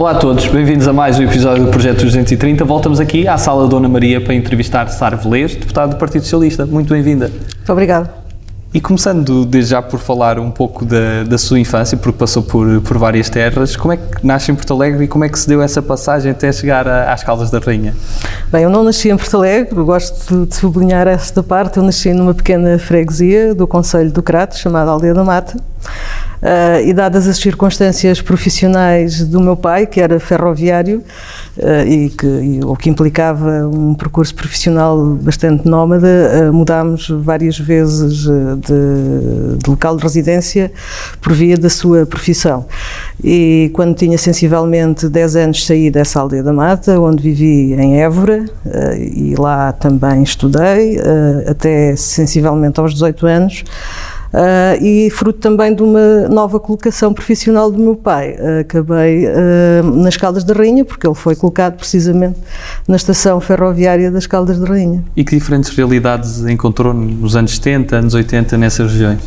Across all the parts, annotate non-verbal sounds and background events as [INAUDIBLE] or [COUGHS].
Olá a todos, bem-vindos a mais um episódio do Projeto 230. Voltamos aqui à Sala Dona Maria para entrevistar Sara Velez, deputada do Partido Socialista. Muito bem-vinda. Muito obrigada. E começando desde já por falar um pouco da, da sua infância, porque passou por, por várias terras, como é que nasce em Porto Alegre e como é que se deu essa passagem até chegar a, às Caldas da Rainha? Bem, eu não nasci em Porto Alegre, gosto de sublinhar esta parte, eu nasci numa pequena freguesia do Conselho do Crato, chamada Aldeia da Mata, Uh, e dadas as circunstâncias profissionais do meu pai, que era ferroviário, uh, e, que, e, o que implicava um percurso profissional bastante nómada, uh, mudámos várias vezes de, de, local de residência por via da sua profissão. E quando tinha sensivelmente 10 anos saí dessa aldeia da Mata, onde vivi em Évora, e lá também estudei, até sensivelmente aos 18 anos, Uh, e fruto também de uma nova colocação profissional do meu pai. Uh, acabei uh, nas Caldas da Rainha, porque ele foi colocado precisamente na estação ferroviária das Caldas da Rainha. E que diferentes realidades encontrou nos anos 70, anos 80, nessas regiões?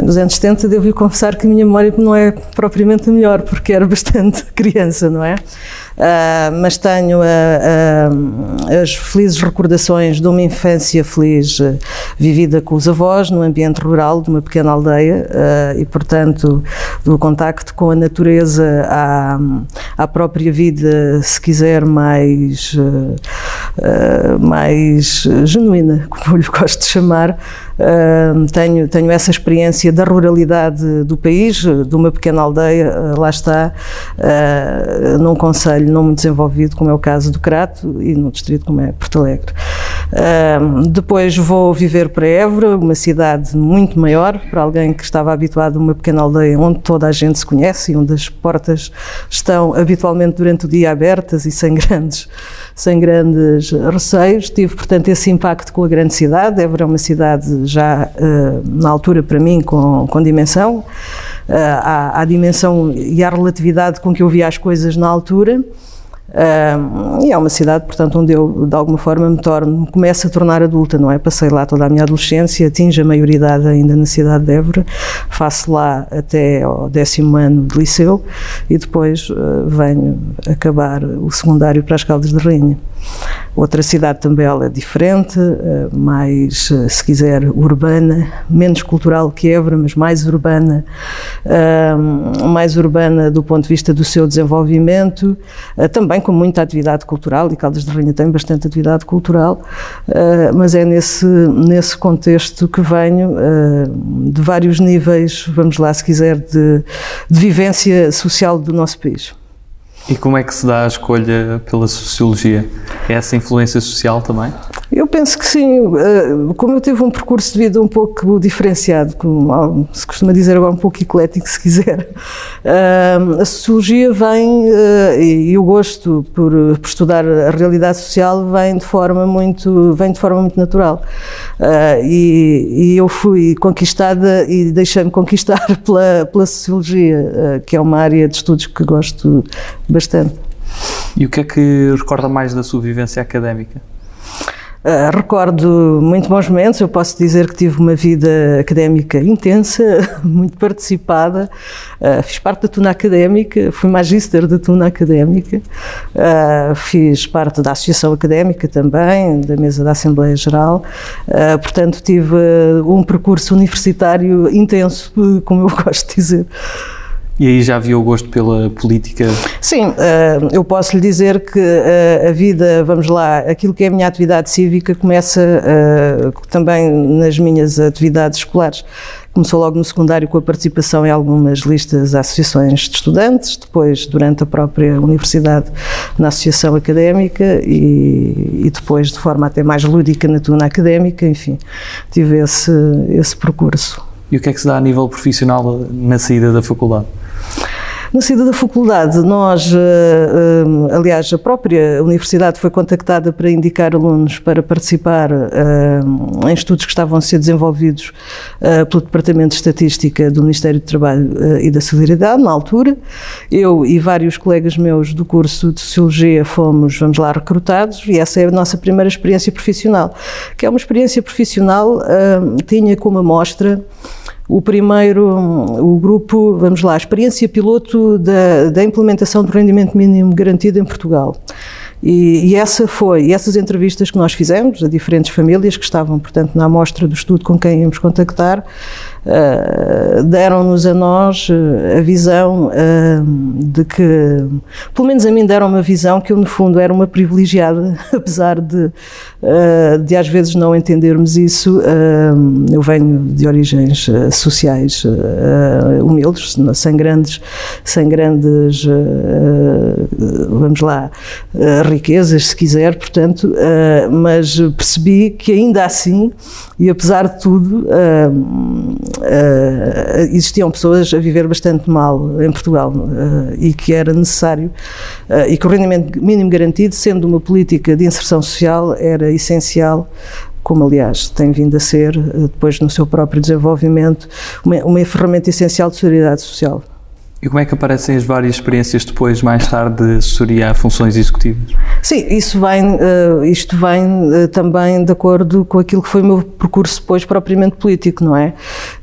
Nos anos 70, devo confessar que a minha memória não é propriamente a melhor, porque era bastante [LAUGHS] criança, não é? Uh, mas tenho uh, uh, as felizes recordações de uma infância feliz vivida com os avós, no ambiente rural de uma pequena aldeia e, portanto, do contacto com a natureza à, à própria vida, se quiser, mais, mais genuína, como eu lhe gosto de chamar. Tenho, tenho essa experiência da ruralidade do país, de uma pequena aldeia, lá está, num conselho não muito desenvolvido, como é o caso do Crato, e num distrito como é Porto Alegre. Depois vou viver para Évora, uma cidade muito maior, para alguém que estava habituado a uma pequena aldeia onde toda a gente se conhece e onde as portas estão habitualmente durante o dia abertas e sem [LAUGHS] grandes, sem grandes receios. Tive, portanto, esse impacto com a grande cidade. Évora é uma cidade já uh, na altura para mim com, com dimensão, uh, à, à, dimensão e à relatividade com que eu via as coisas na altura. Uh, e é uma cidade, portanto, onde eu, de alguma forma, me torno, começo a tornar adulta, não é? Passei lá toda a minha adolescência, atinjo a maioridade ainda na cidade de Évora, faço lá até ao décimo ano de liceu e depois uh, venho acabar o secundário para as Caldas de Rainha. Outra cidade também ela é diferente, uh, mais, se quiser, urbana, menos cultural que Évora, mas mais urbana, mais urbana do ponto de vista do seu desenvolvimento, também com muita atividade cultural, e Caldas de Rainha tem bastante atividade cultural, uh, mas é nesse, nesse contexto que venho, uh, de vários níveis, vamos lá, se quiser, de, de vivência social do nosso país. E como é que se dá a escolha pela sociologia? É essa influência social também? Eu penso que sim. Eh, como eu tive um percurso de vida um pouco diferenciado, como se costuma dizer agora, um pouco eclético, se quiser, eh, a sociologia vem, eh, e o gosto por, por estudar a realidade social vem de forma muito, vem de forma muito natural. E, e eu fui conquistada e deixei-me conquistar [LAUGHS] pela, pela sociologia, que é uma área de estudos que gosto bastante. E o que é que recorda mais da sua vivência académica? Uh, recordo muito bons momentos, eu posso dizer que tive uma vida académica intensa, [LAUGHS] muito participada, uh, fiz parte da Tuna Académica, fui magíster da Tuna Académica, uh, fiz parte da Associação Académica também, da mesa da Assembleia Geral, portanto tive um percurso universitário intenso, [LAUGHS] como eu gosto de dizer. E aí já havia o gosto pela política? Sim, eh, eu posso lhe dizer que eh, a vida, vamos lá, aquilo que é a minha atividade cívica começa eh, também nas minhas atividades escolares. Começou logo no secundário com a participação em algumas listas de associações de estudantes, depois durante a própria universidade na associação académica e, e depois de forma até mais lúdica na tuna académica, enfim, tive esse, esse percurso. E o que é que se dá a nível profissional na saída da faculdade? Na saída da faculdade, nós, eh, eh, aliás, a própria universidade foi contactada para indicar alunos para participar eh, em estudos que estavam a ser desenvolvidos pelo Departamento de Estatística do Ministério do Trabalho e da Solidariedade, na altura. Eu e vários colegas meus do curso de Sociologia fomos, vamos lá, recrutados e essa é a nossa primeira experiência profissional, que é uma experiência profissional, tinha como amostra O primeiro, o grupo, vamos lá, experiência piloto da, da implementação do rendimento mínimo garantido em Portugal. E, e, essa foi, e essas entrevistas que nós fizemos a diferentes famílias que estavam, portanto, na amostra do estudo com quem íamos contactar, uh, deram-nos a nós uh, a visão uh, de que, pelo menos a mim deram uma visão que eu no fundo era uma privilegiada, [LAUGHS] apesar de, de às vezes não entendermos isso. eu venho de origens sociais humildes, sem grandes, sem grandes, vamos lá, riquezas, se quiser, portanto, mas percebi que ainda assim, e apesar de tudo, uh, existiam pessoas a viver bastante mal em Portugal uh, e que era necessário uh, e que o rendimento mínimo garantido, sendo uma política de inserção social, era essencial como aliás tem vindo a ser, depois no seu próprio desenvolvimento, uma, uma ferramenta essencial de solidariedade social. E como é que aparecem as várias experiências depois, mais tarde, de assessoria funções executivas? Sim, isso vem, uh, isto vem uh, também de acordo com aquilo que foi o meu percurso depois propriamente político, não é?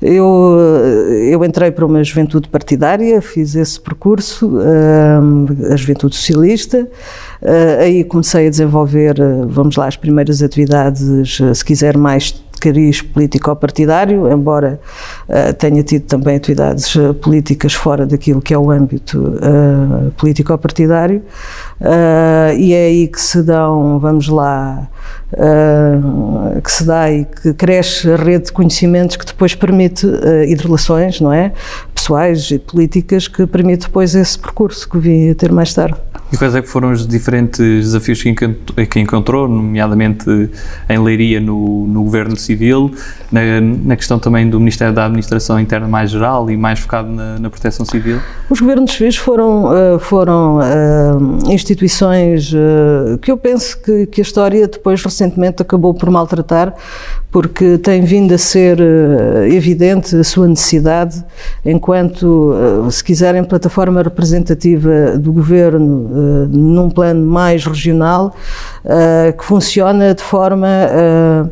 Eu, uh, eu entrei para uma juventude partidária, fiz esse percurso, a juventude socialista, aí comecei a desenvolver, vamos lá, as primeiras atividades, se quiser, mais cariz político-partidário, embora uh, tenha tido também atividades uh, políticas fora daquilo que é o âmbito uh, político-partidário, e é aí que se dão, vamos lá, que se dá e que cresce a rede de conhecimentos que depois permite, e de relações, não é? Pessoais e políticas, que permite depois esse percurso que vim a ter mais tarde. E quais é que foram os diferentes desafios que encontrou, nomeadamente em Leiria no, no Governo Civil, na, na, questão também do Ministério da Administração Interna mais geral e mais focado na, na Proteção Civil? Os governos civis foram, eh, foram uh, instituições que eu penso que, que a história depois recentemente acabou por maltratar, porque tem vindo a ser evidente a sua necessidade enquanto, se quiserem, plataforma representativa do governo eh, num plano mais regional, uh, que funciona de forma uh,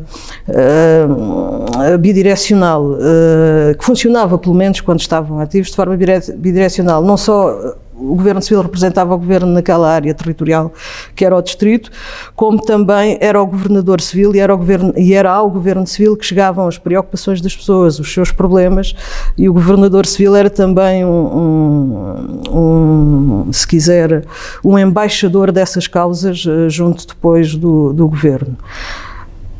bidirecional, que funcionava pelo menos quando estavam ativos de forma bidirecional, não só o Governo Civil representava o Governo naquela área territorial que era o Distrito, como também era o Governador Civil e era, o governo, e era ao Governo Civil que chegavam as preocupações das pessoas, os seus problemas, e o Governador Civil era também um, um, um se quiser, um embaixador dessas causas eh, junto depois do, do Governo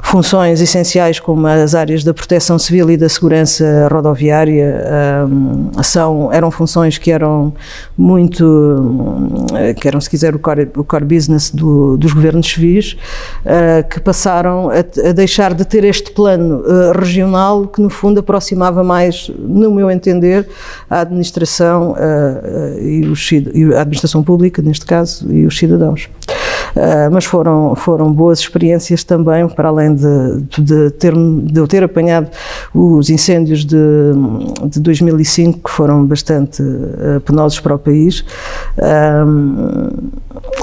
funções essenciais como as áreas da proteção civil e da segurança rodoviária um, são, eram funções que eram muito, que eram se quiser o core, o core business do, dos governos civis, uh, que passaram a, a, deixar de ter este plano uh, regional que no fundo aproximava mais, no meu entender, a administração uh, e, os, e a administração pública, neste caso, e os cidadãos. Uh, mas foram, foram boas experiências também, para além de, de, ter, de eu ter apanhado os incêndios de, de 2005, que foram bastante uh, penosos para o país.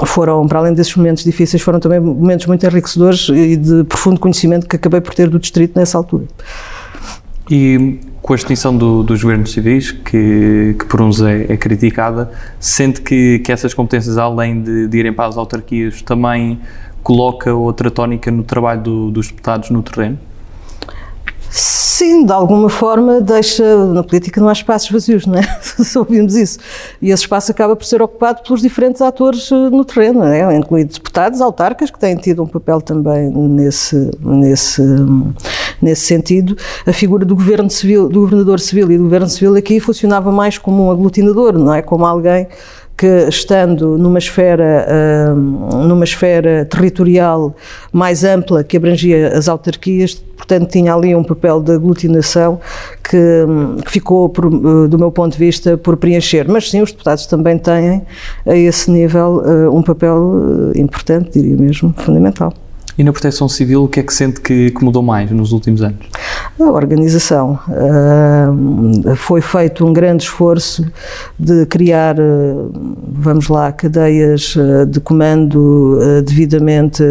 foram, para além desses momentos difíceis, foram também momentos muito enriquecedores e de profundo conhecimento que acabei por ter do distrito nessa altura. E com a extinção do, dos governos civis, que, que por uns é, é criticada, sente que, que essas competências, além de, de irem para as autarquias, também coloca outra tónica no trabalho do, dos deputados no terreno? Sim, de alguma forma deixa. Na política não há espaços vazios, não é? [LAUGHS] Ouvimos isso. E esse espaço acaba por ser ocupado pelos diferentes atores eh, no terreno, é? incluindo deputados, autarcas, que têm tido um papel também nesse, nesse, nesse sentido. A figura do governo civil, do governador civil e do governo civil aqui funcionava mais como um aglutinador, não é? Como alguém que estando numa esfera, numa esfera territorial mais ampla que abrangia as autarquias, portanto tinha ali um papel de aglutinação que, que ficou, por, eh, do meu ponto de vista, por preencher. Mas sim, os deputados também têm a esse nível um papel importante, diria mesmo, fundamental. E na proteção civil, o que é que sente que, que mudou mais nos últimos anos? A organização. Uh, foi feito um grande esforço de criar, uh, vamos lá, cadeias uh, de comando devidamente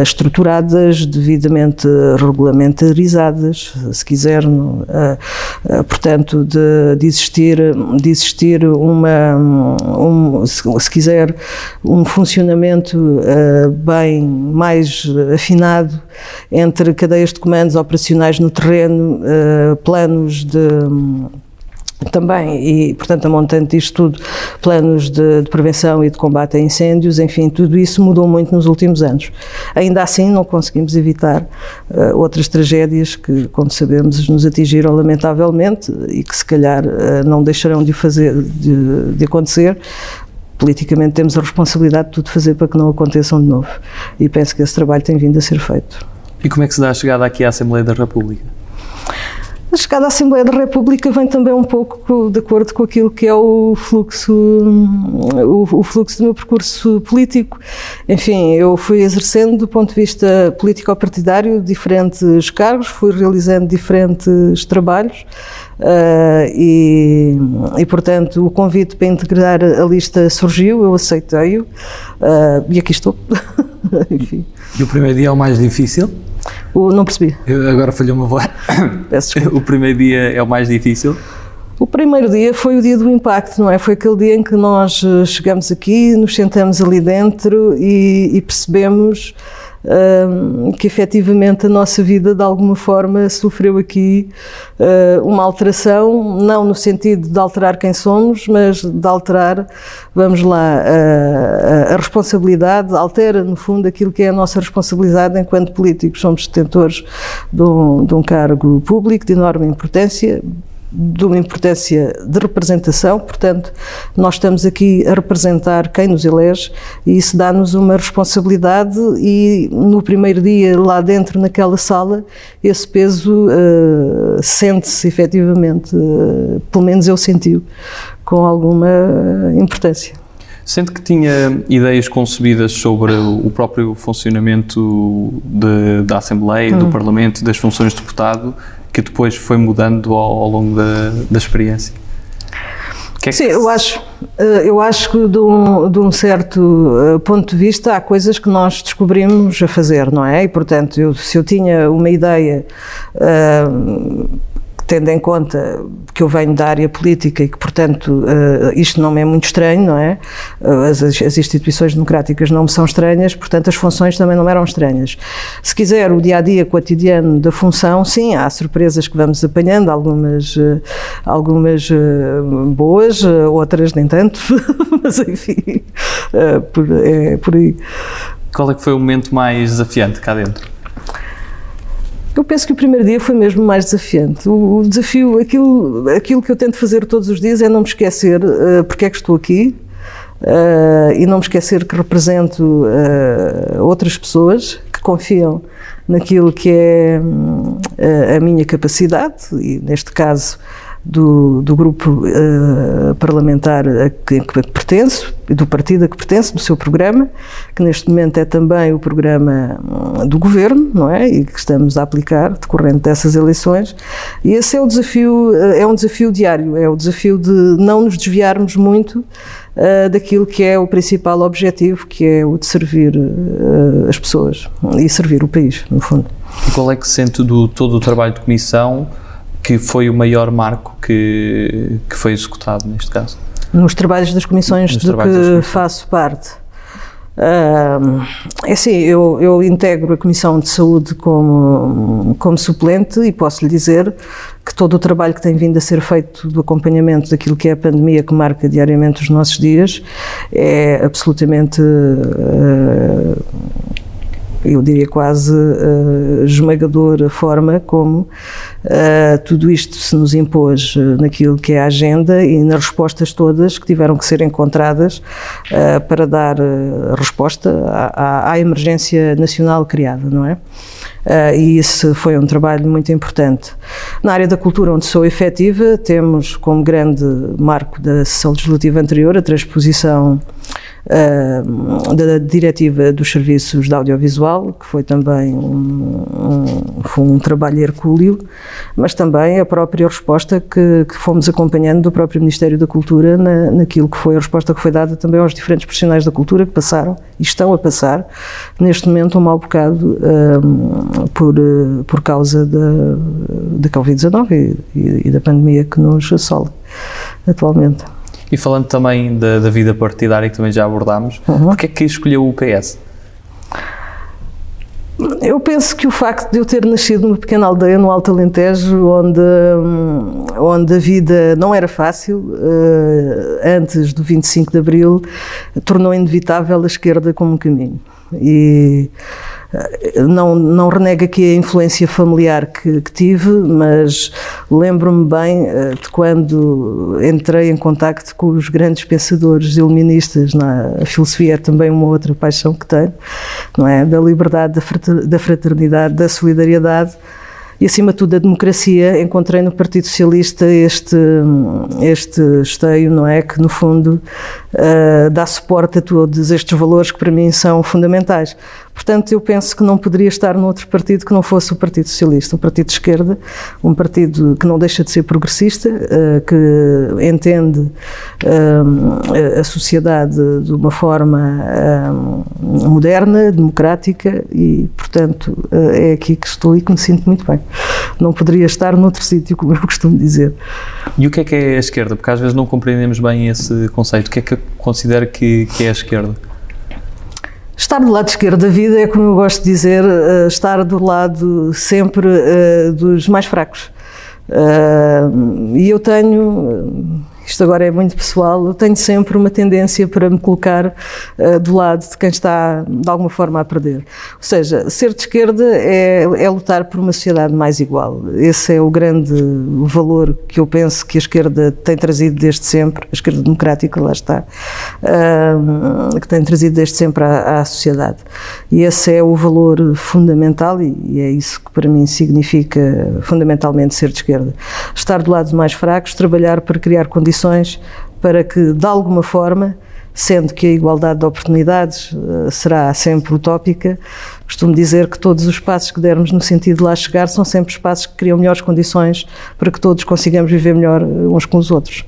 estruturadas, devidamente regulamentarizadas, se quiser, portanto, de, de, existir, de existir uma, um, se, quiser, um funcionamento bem mais afinado entre cadeias de comandos operacionais no terreno, uh, planos de também, e portanto a montante disto tudo, planos de, de, prevenção e de combate a incêndios, enfim, tudo isso mudou muito nos últimos anos. Ainda assim não conseguimos evitar uh, outras tragédias que, como sabemos, nos atingiram lamentavelmente e que se calhar uh, não deixarão de fazer, de, de acontecer, politicamente temos a responsabilidade de tudo fazer para que não aconteçam de novo. E penso que esse trabalho tem vindo a ser feito. E como é que se dá a chegada aqui à Assembleia da República? A chegada à Assembleia da República vem também um pouco de acordo com aquilo que é o fluxo, o, o, fluxo do meu percurso político. Enfim, eu fui exercendo do ponto de vista político-partidário diferentes cargos, fui realizando diferentes trabalhos. Uh, e, e, portanto, o convite para integrar a lista surgiu, eu aceitei-o uh, e aqui estou. [LAUGHS] Enfim. E o primeiro dia é o mais difícil? O, não percebi. Eu agora falhou uma voz. [COUGHS] Peço desculpa. O primeiro dia é o mais difícil? O primeiro dia foi o dia do impacto, não é? Foi aquele dia em que nós eh, chegamos aqui, nos sentamos ali dentro e, e percebemos que efetivamente a nossa vida de alguma forma sofreu aqui uh, uma alteração, não no sentido de alterar quem somos, mas de alterar, vamos lá, a, a responsabilidade, altera no fundo aquilo que é a nossa responsabilidade enquanto políticos. Somos detentores de um, de um cargo público de enorme importância, de uma importância de representação, portanto, nós estamos aqui a representar quem nos elege e isso dá-nos uma responsabilidade e no primeiro dia lá dentro naquela sala esse peso uh, sente-se efetivamente, uh, pelo menos eu senti-o com alguma importância. Sente que tinha ideias concebidas sobre o próprio funcionamento de, da Assembleia, hum. do Parlamento, das funções de deputado que depois foi mudando ao, ao longo da, da experiência? Que é que Sim, eu acho, eh, eu acho que de um, de um, certo eh, ponto de vista há coisas que nós descobrimos a fazer, não é? E portanto, eu, se eu tinha uma ideia uh, tendo em conta que eu venho da área política e que, portanto, uh, isto não me é muito estranho, não é? Uh, as, as, instituições democráticas não me são estranhas, portanto, as funções também não eram estranhas. Se quiser, o dia a dia cotidiano da função, sim, há surpresas que vamos apanhando, algumas, uh, algumas boas, outras nem tanto, [LAUGHS] mas enfim, é por aí. Qual é que foi o momento mais desafiante cá dentro? Eu penso que o primeiro dia foi mesmo mais desafiante. O, o desafio, aquilo, aquilo que eu tento fazer todos os dias é não me esquecer uh, porque é que estou aqui uh, e não me esquecer que represento uh, outras pessoas que confiam naquilo que é a minha capacidade e, neste caso, do, do grupo uh, parlamentar a que, que pertenço, do partido a que pertence, do seu programa, que neste momento é também o programa hum, do governo, não é? E que estamos a aplicar decorrente dessas eleições. E esse é o desafio, eh, é um desafio diário, é o desafio de não nos desviarmos muito uh, daquilo que é o principal objetivo, que é o de servir uh, as pessoas e servir o país, no fundo. E qual é que sente do todo o trabalho de comissão? Que foi o maior marco que, que foi executado neste caso? Nos trabalhos das comissões Nos de que faço parte. Uh, é assim, eu, eu, integro a Comissão de Saúde como, como suplente e posso lhe dizer que todo o trabalho que tem vindo a ser feito do acompanhamento daquilo que é a pandemia que marca diariamente os nossos dias é absolutamente uh, eu diria quase uh, esmagador a forma como uh, tudo isto se nos impôs uh, naquilo que é a agenda e nas respostas todas que tiveram que ser encontradas uh, para dar resposta à, à, à, emergência nacional criada, não é? e isso foi um trabalho muito importante. Na área da cultura, onde sou efetiva, temos como grande marco da sessão legislativa anterior a transposição da diretiva dos serviços de audiovisual, que foi também um, um, foi um trabalho hercúleo, mas também a própria resposta que, que fomos acompanhando do próprio Ministério da Cultura na, naquilo que foi a resposta que foi dada também aos diferentes profissionais da cultura que passaram e estão a passar neste momento um mau bocado um, por, por causa da, da Covid-19 e, e da pandemia que nos assola atualmente. E falando também da, da vida partidária que também já abordámos, uhum. porque é que escolheu o PS? Eu penso que o facto de eu ter nascido numa pequena aldeia no Alto Alentejo, onde, hum, onde a vida não era fácil, eh, antes do 25 de Abril, tornou inevitável a esquerda como um caminho. E não, não renego aqui a influência familiar que, que tive, mas lembro-me bem eh, de quando entrei em contacto com os grandes pensadores iluministas. Na, a filosofia é também uma outra paixão que tenho, não é? Da liberdade, da fraternidade, da solidariedade e, acima de tudo, a democracia, encontrei no Partido Socialista este, este esteio, não é? Que, no fundo, uh, dá suporte a todos estes valores que, para mim, são fundamentais. Portanto, eu penso que não poderia estar noutro partido que não fosse o Partido Socialista, um partido de esquerda, um partido que não deixa de ser progressista, uh, que entende uh, a sociedade de uma forma moderna, democrática e, portanto, é aqui que estou e que me sinto muito bem não poderia estar noutro sítio, como eu costumo dizer. E o que é que é a esquerda? Porque às vezes não compreendemos bem esse conceito. O que é que considera que, que é a esquerda? Estar do lado esquerdo da vida é, como eu gosto de dizer, uh, estar do lado sempre uh, dos mais fracos. Uh, e eu tenho isto agora é muito pessoal, eu tenho sempre uma tendência para me colocar uh, do lado de quem está de alguma forma a perder. Ou seja, ser de esquerda é, é lutar por uma sociedade mais igual. Esse é o grande valor que eu penso que a esquerda tem trazido desde sempre, a esquerda democrática, lá está, uh, que tem trazido desde sempre à, à, sociedade. E esse é o valor fundamental e, e é isso que para mim significa fundamentalmente ser de esquerda. Estar do lado dos mais fracos, trabalhar para criar condições condições para que, de alguma forma, sendo que a igualdade de oportunidades uh, será sempre utópica, costumo dizer que todos os passos que dermos no sentido de lá chegar são sempre espaços que criam melhores condições para que todos consigamos viver melhor uh, uns com os outros.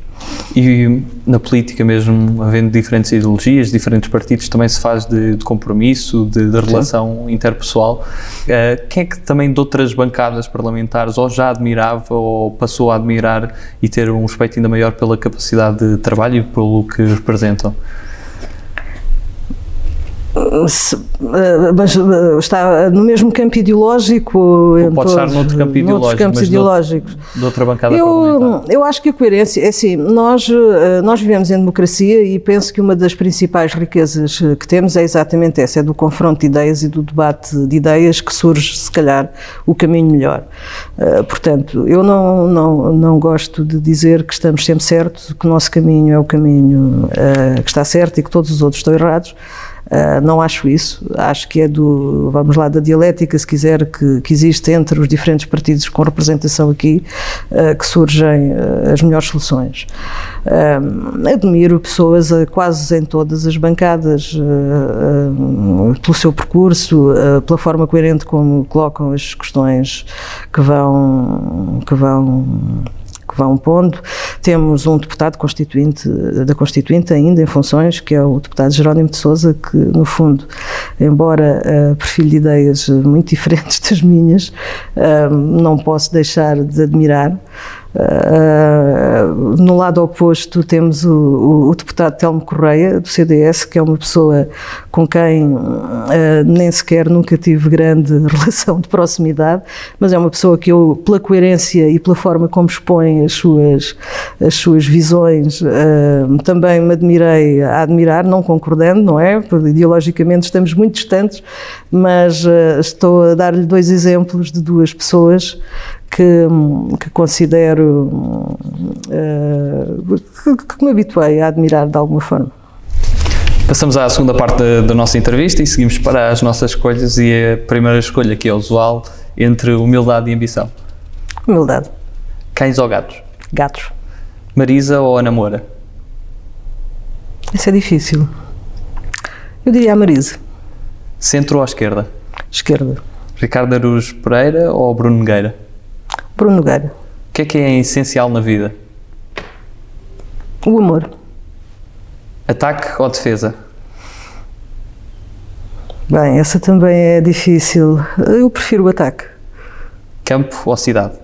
E na política mesmo, havendo diferentes ideologias, diferentes partidos, também se faz de, de compromisso, de, de relação Sim. interpessoal. Uh, quem é que também de outras bancadas parlamentares ou já admirava ou passou a admirar e ter um respeito ainda maior pela capacidade de trabalho e pelo que representam? Eh, mas eh, está no mesmo campo ideológico. Pode estar noutro campo ideológico, campos mas ideológicos. De outra bancada eu, eu acho que a coerência, é assim, nós, eh, nós vivemos em democracia e penso que uma das principais riquezas que temos é exatamente essa, é do confronto de ideias e do debate de ideias que surge, se calhar, o caminho melhor. Portanto, eu não, não, não gosto de dizer que estamos sempre certos, que o nosso caminho é o caminho que está certo e que todos os outros estão errados. Uh, não acho isso. Acho que é do, vamos lá, da dialética, se quiser, que, que existe entre os diferentes partidos com representação aqui, uh, que surgem uh, as melhores soluções. admiro pessoas quase em todas as bancadas, pelo seu percurso, pela forma coerente como colocam as questões que vão. Que vão que vão pondo. Temos um deputado constituinte, da Constituinte ainda em funções, que é o deputado Jerónimo de Souza, que no fundo, embora uh, perfil de ideias muito [LAUGHS] diferentes das minhas, uh, não posso deixar de admirar. Uh, no lado oposto temos o, o, o, deputado Telmo Correia, do CDS, que é uma pessoa com quem uh, nem sequer nunca tive grande [LAUGHS] relação de proximidade, mas é uma pessoa que eu, pela coerência e pela forma como expõe as suas, as suas visões, uh, também me admirei a admirar, não concordando, não é? Porque ideologicamente estamos muito distantes, mas estou a dar-lhe dois exemplos de duas pessoas que, que considero uh, que, que, me habituei a admirar de alguma forma. Passamos à segunda parte da, da, nossa entrevista e seguimos para as nossas escolhas e a primeira escolha que é usual entre humildade e ambição. Humildade. Cães ou gatos? Gatos. Marisa ou Ana Moura? Isso é difícil. Eu diria a Marise. Centro ou à esquerda? Esquerda. Ricardo Araújo Pereira ou Bruno Nogueira? Bruno Nogueira. O que é que é essencial na vida? O amor. Ataque ou defesa? Bem, essa também é difícil. Eu prefiro o ataque. Campo ou cidade?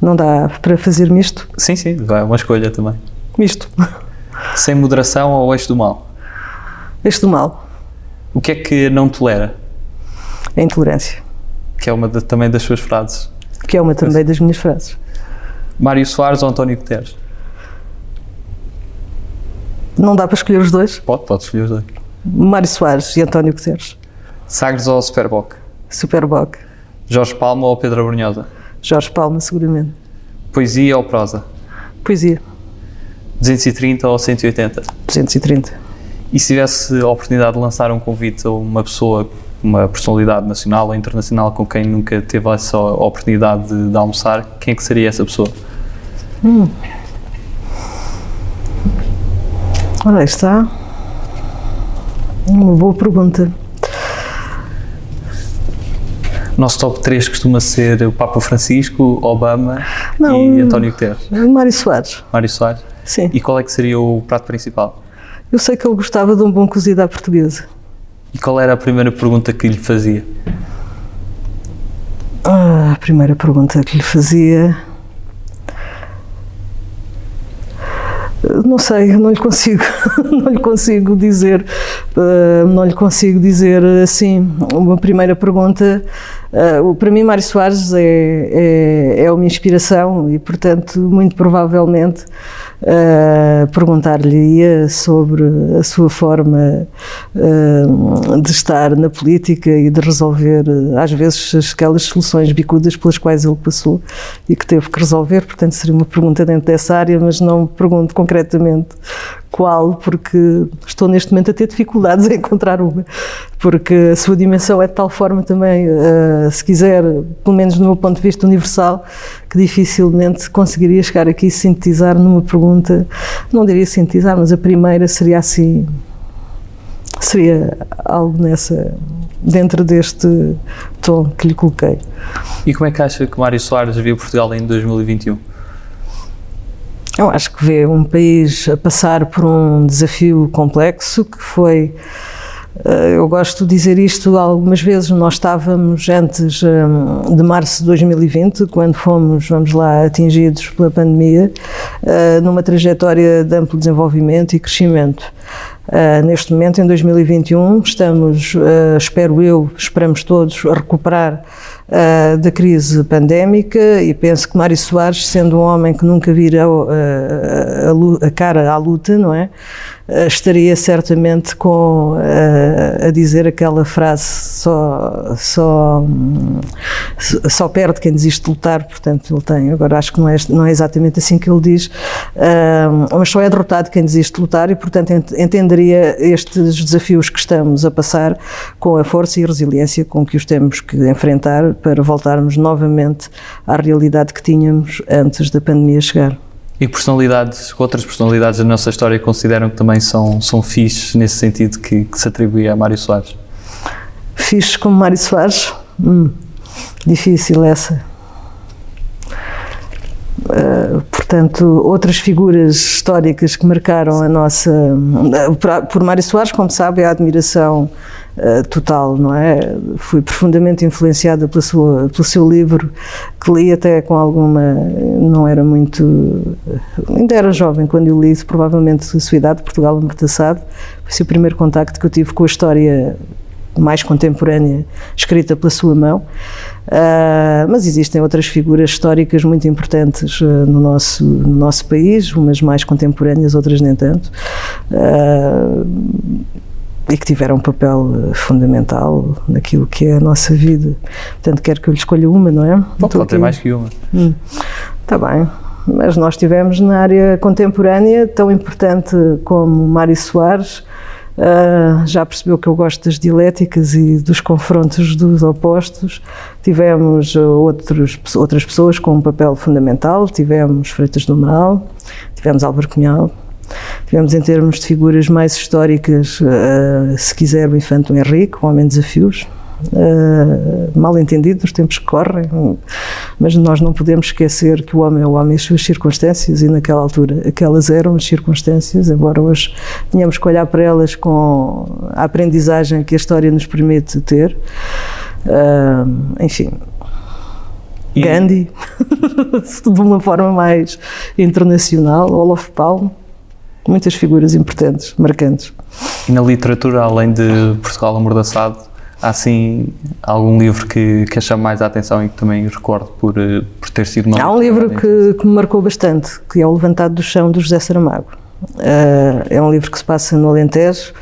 Não dá para fazer misto? Sim, sim, vai uma escolha também. Misto. [LAUGHS] Sem moderação ou eixo do mal? Eixo do mal. O que é que não tolera? A intolerância. Que é uma de, também das suas frases. Que é uma também das minhas frases. Mário Soares ou António Guterres? Não dá para escolher os dois? Pode, pode escolher os dois. Mário Soares e António Guterres. Sagres ou Superboc? Superboc. Jorge Palma ou Pedro Abrunhosa? Jorge Palma, seguramente. Poesia ou prosa? Poesia. 230 ou 180? 230. E se tivesse a oportunidade de lançar um convite a uma pessoa, uma personalidade nacional ou internacional com quem nunca teve essa oportunidade de, de almoçar, quem é que seria essa pessoa? Hum. Ora, está. Uma boa pergunta. Nosso top 3 costuma ser o Papa Francisco, Obama Não, e António Guterres. Mário Soares. Mário Soares. Sim. E qual é que seria o prato principal? Eu sei que ele gostava de um bom cozido à portuguesa. E qual era a primeira pergunta que lhe fazia? Ah, a primeira pergunta que lhe fazia. Não sei, não lhe consigo, [LAUGHS] não lhe consigo dizer, uh, não lhe consigo dizer assim. Uma primeira pergunta, uh, para mim, Mário Soares é, é, é uma inspiração e, portanto, muito provavelmente uh, perguntar-lhe sobre a sua forma uh, de estar na política e de resolver, às vezes, aquelas soluções bicudas pelas quais ele passou e que teve que resolver. Portanto, seria uma pergunta dentro dessa área, mas não pergunto concretamente qual, porque estou neste momento a ter dificuldades em encontrar uma, porque a sua dimensão é de tal forma também, uh, se quiser, pelo menos do meu ponto de vista universal, que dificilmente conseguiria chegar aqui e sintetizar numa pergunta, não diria sintetizar, mas a primeira seria assim, seria algo nessa, dentro deste tom que lhe coloquei. E como é que acha que Mário Soares viu Portugal em 2021? Eu acho que vê um país a passar por um desafio complexo que foi. Eu gosto de dizer isto algumas vezes. Nós estávamos antes de março de 2020, quando fomos, vamos lá, atingidos pela pandemia, numa trajetória de amplo desenvolvimento e crescimento. Neste momento, em 2021, estamos, espero eu, esperamos todos, a recuperar uh, da crise pandémica e penso que Mário Soares, sendo um homem que nunca vira a, a, a cara à luta, não é? Uh, estaria certamente com uh, a dizer aquela frase só, só, só perde quem desiste de lutar, portanto ele tem, agora acho que não é, não é exatamente assim que ele diz, mas só é derrotado quem desiste de lutar e portanto entenderia estes desafios que estamos a passar com a força e resiliência com que os temos que enfrentar para voltarmos novamente à realidade que tínhamos antes da pandemia chegar. E personalidades, outras personalidades da nossa história consideram que também são, são fixes nesse sentido que, que se atribui a Mário Soares? Fixes como Mário Soares? Hum, difícil essa. Uh, portanto, outras figuras históricas que marcaram a nossa. Uh, por Mário Soares, como sabe, é a admiração uh, total, não é? Fui profundamente influenciada pela sua, pelo seu livro, que li até com alguma. Não era muito. Ainda era jovem quando eu li, provavelmente a sua idade, Portugal Amortaçado. Foi o primeiro contacto que eu tive com a história mais contemporânea, escrita pela sua mão. Uh, mas existem outras figuras históricas muito importantes uh, no, nosso, no nosso país, umas mais contemporâneas, outras nem tanto, uh, e que tiveram um papel fundamental naquilo que é a nossa vida. Portanto, quero que eu lhe escolha uma, não é? Bom, pode ter mais que uma. Está hum. bem. Mas nós tivemos na área contemporânea, tão importante como Mário Soares, Uh, já percebeu que eu gosto das dialéticas e dos confrontos dos opostos. Tivemos outros, outras pessoas com um papel fundamental, tivemos Freitas do Amaral, tivemos Álvaro Cunhal, Tivemos em termos de figuras mais históricas, uh, se quiser, o Infante Henrique, o Homem de Desafios, Uh, mal entendido nos tempos que correm, mas nós não podemos esquecer que o homem é o homem e as suas circunstâncias, e naquela altura aquelas eram as circunstâncias, embora hoje tenhamos que olhar para elas com a aprendizagem que a história nos permite ter. Uh, enfim, e... Gandhi, [LAUGHS] de uma forma mais internacional, Olof Palme, muitas figuras importantes, marcantes. E na literatura, além de Portugal Amordaçado, há assim algum livro que, que chama mais a atenção e que também recordo por, por ter sido uma Há um livro que, que, me marcou bastante, que é O Levantado do Chão, do José Saramago. Uh, é um livro que se passa no Alentejo,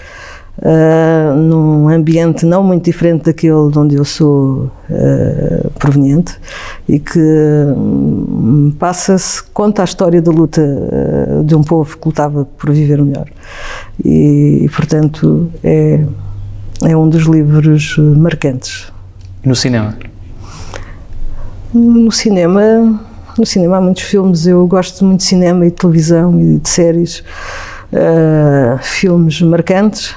uh, num ambiente não muito diferente daquele de onde eu sou uh, proveniente e que um, passa-se, conta a história da luta de um povo que lutava por viver melhor. E, e portanto, é é um dos livros marcantes. No cinema? No cinema, no cinema há muitos filmes. Eu gosto muito de cinema e de televisão e de séries. Uh, filmes marcantes,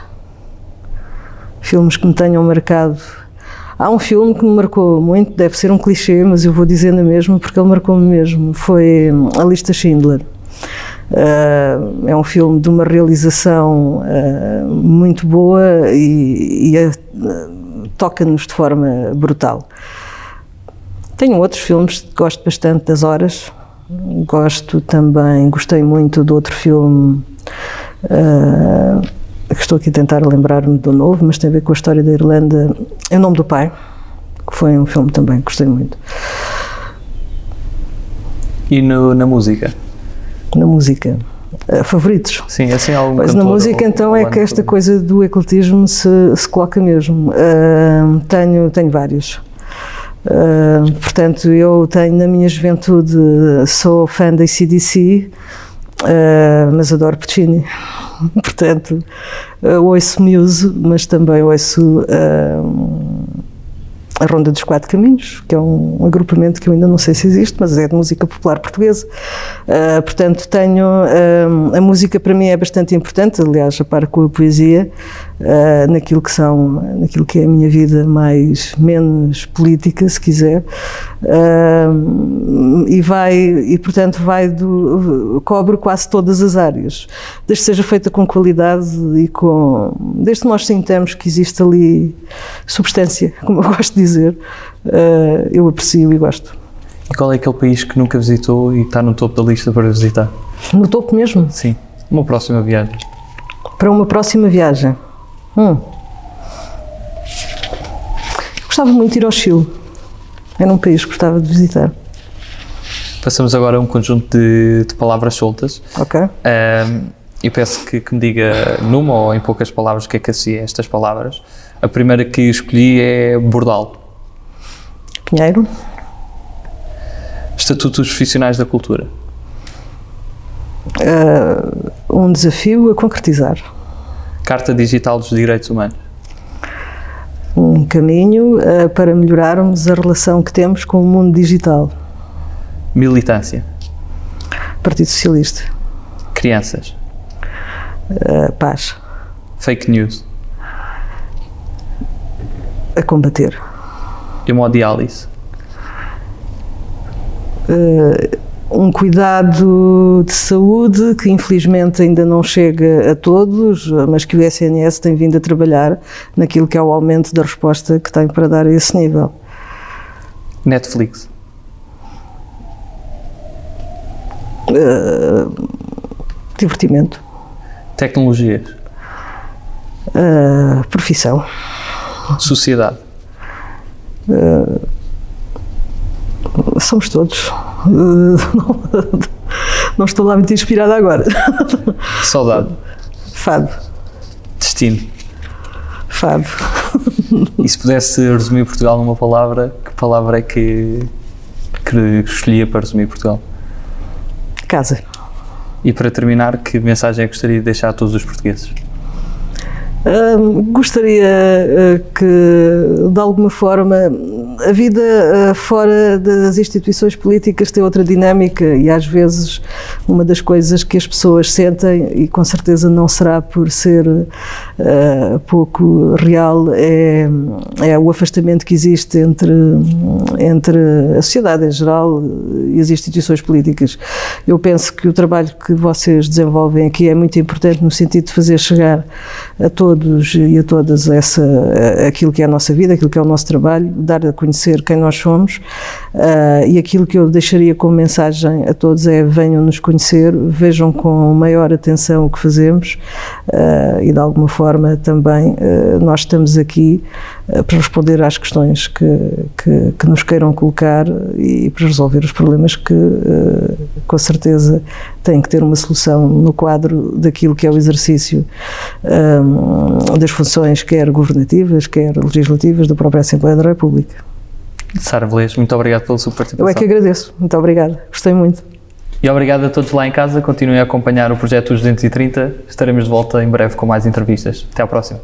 filmes que me tenham marcado. Há um filme que me marcou muito, deve ser um clichê, mas eu vou dizendo mesmo porque ele marcou-me mesmo. Foi A Lista Schindler. Uh, é um filme de uma realização uh, muito boa e, e uh, toca-nos de forma brutal. Tenho outros filmes gosto bastante das horas. Gosto também, gostei muito do outro filme que estou aqui a tentar lembrar-me do novo, mas tem a ver com a história da Irlanda, Em Nome do Pai, que foi um filme também que gostei muito. E no, na música? na música. Uh, favoritos. Sim, assim algum Mas na música, então, é que esta coisa do ecletismo se, se coloca mesmo. Uh, tenho, tenho vários. Uh, portanto, eu tenho na minha juventude, sou fã da ACDC, uh, mas adoro Puccini. [LAUGHS] portanto, uh, ouço Muse, mas também ouço a Ronda dos Quatro Caminhos, que é um agrupamento que eu ainda não sei se existe, mas é de música popular portuguesa. Uh, portanto, tenho. Uh, a música para mim é bastante importante, aliás, a par com a poesia, uh, naquilo que são, naquilo que é a minha vida mais, menos política, se quiser. e vai, e portanto, vai do. cobre quase todas as áreas. Desde que seja feita com qualidade e com. desde que nós sintamos que existe ali substância, [LAUGHS] como eu gosto de dizer dizer, uh, eu aprecio e gosto. E qual é aquele país que nunca visitou e está no topo da lista para visitar? No topo mesmo? Sim. Uma próxima viagem. Para uma próxima viagem? Hum. Gostava muito de ir ao Chile. Era um país que gostava de visitar. Passamos agora a um conjunto de, de palavras soltas. Ok. Um, eu peço que, que, me diga numa ou em poucas palavras o que é que associa estas palavras. A primeira que escolhi é Bordal. Pinheiro. Estatutos profissionais da cultura. Uh, um desafio a concretizar. Carta Digital dos Direitos Humanos. Um caminho uh, para melhorarmos a relação que temos com o mundo digital. Militância. Partido Socialista. Crianças. Uh, paz. Fake news. A combater hemodiálise? Uh, um cuidado de saúde que infelizmente ainda não chega a todos, mas que o SNS tem vindo a trabalhar naquilo que é o aumento da resposta que tem para dar a esse nível. Netflix. Uh, divertimento. Tecnologias. Uh, profissão. Sociedade. Uh, somos todos. [LAUGHS] Não, estou lá muito inspirada agora. Saudade. Fado. Destino. Fado. E se pudesse resumir Portugal numa palavra, que palavra é que, que escolhia para resumir Portugal? Casa. E para terminar, que mensagem é que gostaria de deixar a todos os portugueses? gostaria uh, que, de alguma forma, a vida uh, fora das instituições políticas tem outra dinâmica e às vezes uma das coisas que as pessoas sentem, e com certeza não será por ser uh, pouco real, é, é o afastamento que existe entre, entre a sociedade em geral e as instituições políticas. Eu penso que o trabalho que vocês desenvolvem aqui é muito importante no sentido de fazer chegar a todos e a todas essa, aquilo que é a nossa vida, aquilo que é o nosso trabalho, dar a conhecer quem nós somos uh, e aquilo que eu deixaria como mensagem a todos é venham nos conhecer, vejam com maior atenção o que fazemos uh, e de alguma forma também uh, nós estamos aqui para responder às questões que, que, que, nos queiram colocar e para resolver os problemas que com certeza têm que ter uma solução no quadro daquilo que é o exercício um, das funções quer governativas, quer legislativas da própria Assembleia da República. Sara Velez, muito obrigado pela sua participação. Eu é que agradeço, muito obrigada, gostei muito. E obrigado a todos lá em casa, continuem a acompanhar o projeto 230, estaremos de volta em breve com mais entrevistas. Até à próxima.